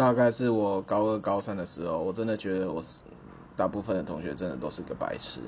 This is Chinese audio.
大概是我高二高三的时候我真的觉得我是大部分的同学真的都是个白痴。